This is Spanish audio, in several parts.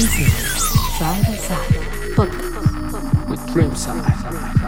This is Side Side with Dreamside. foundation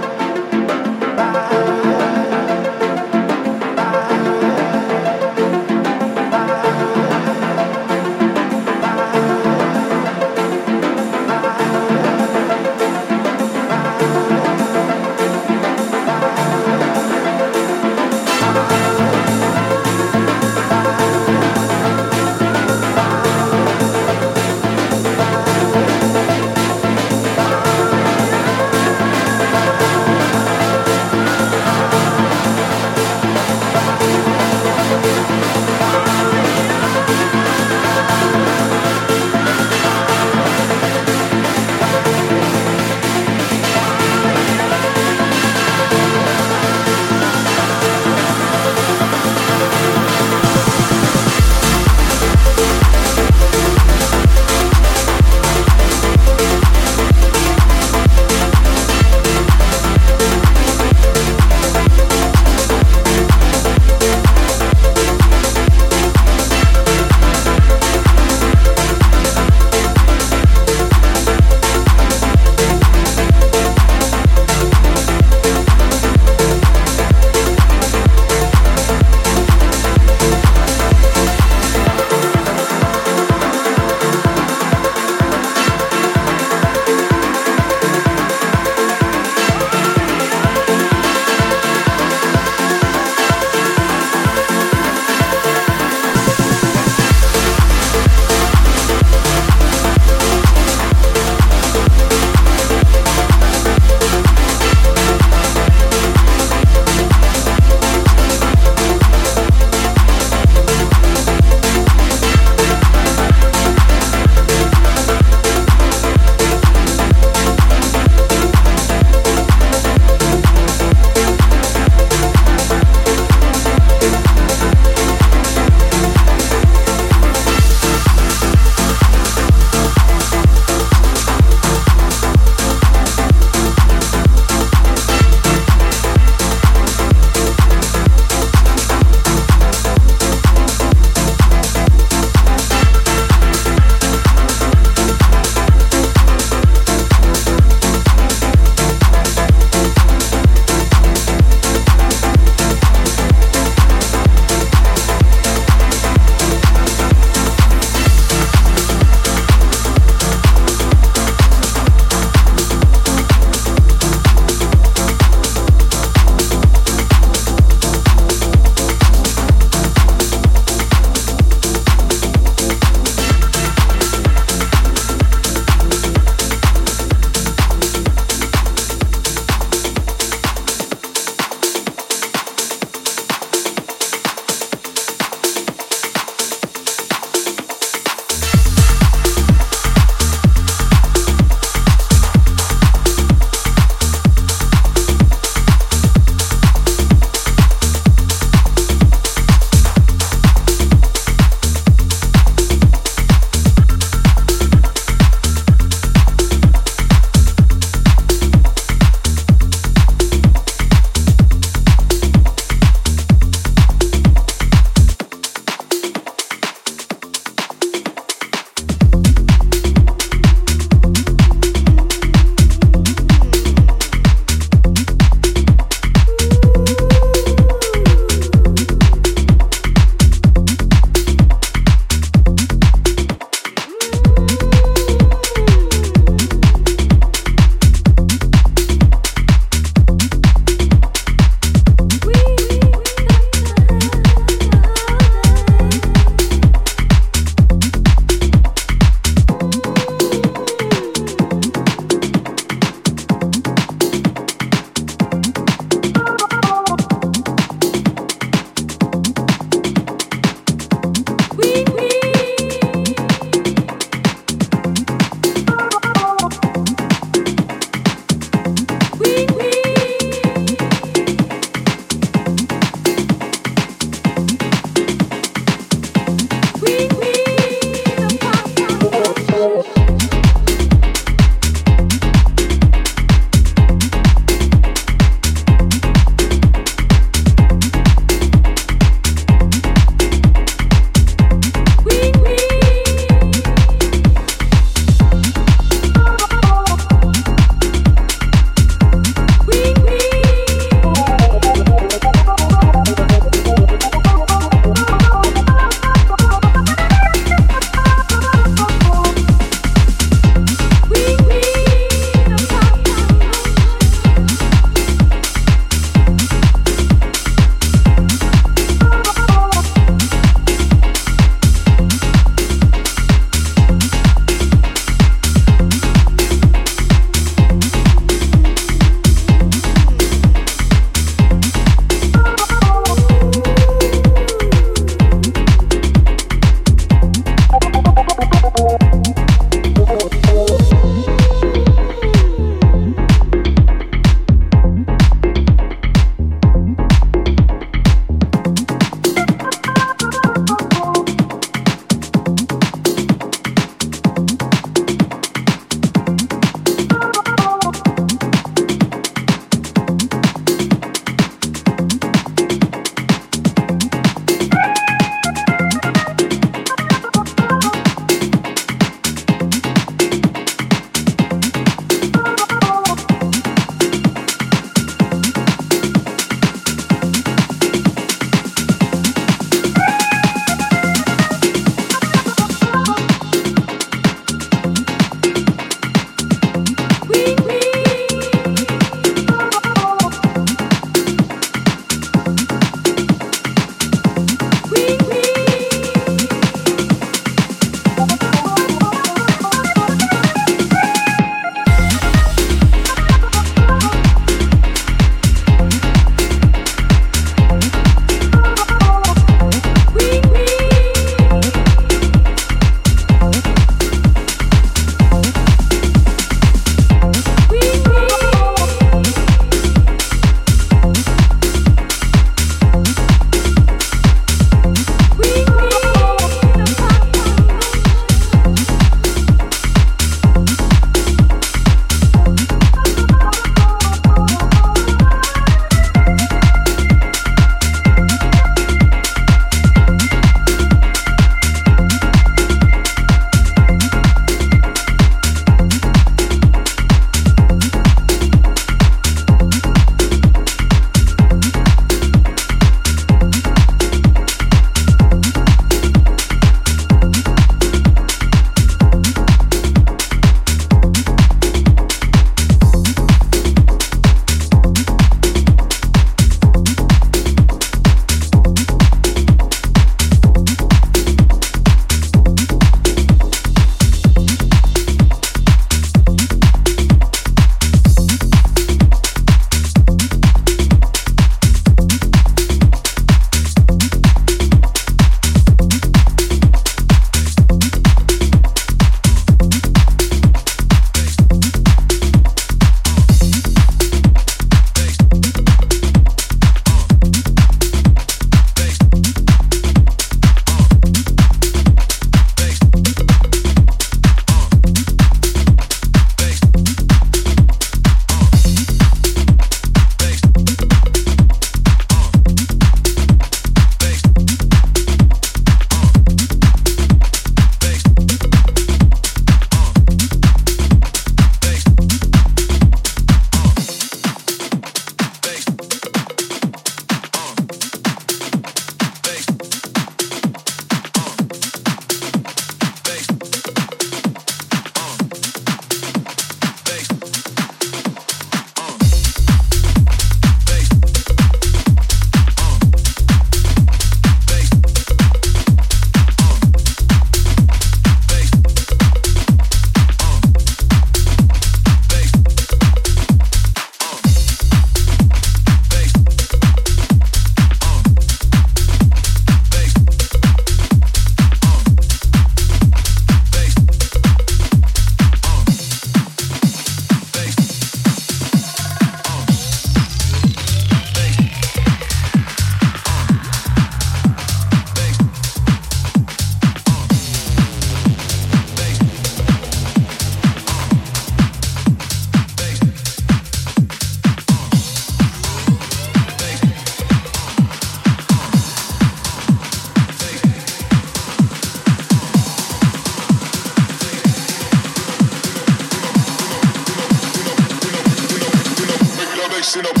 in a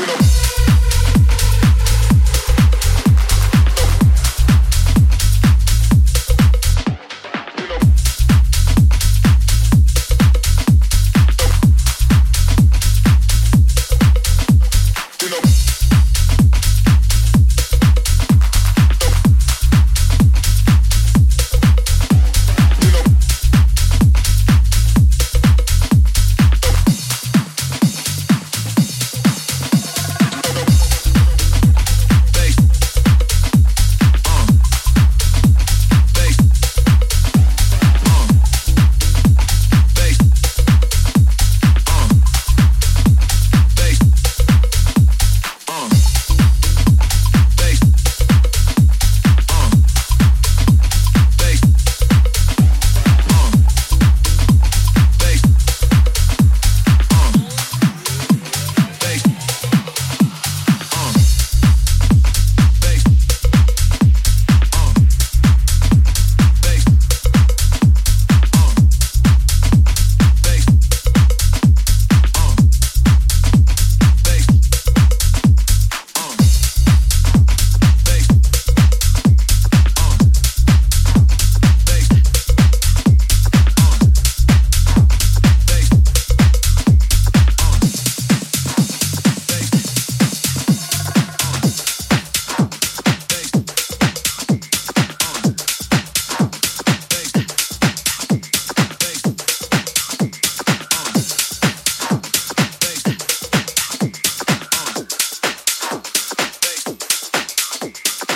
mixing up.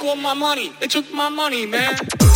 took all my money. They took my money, man.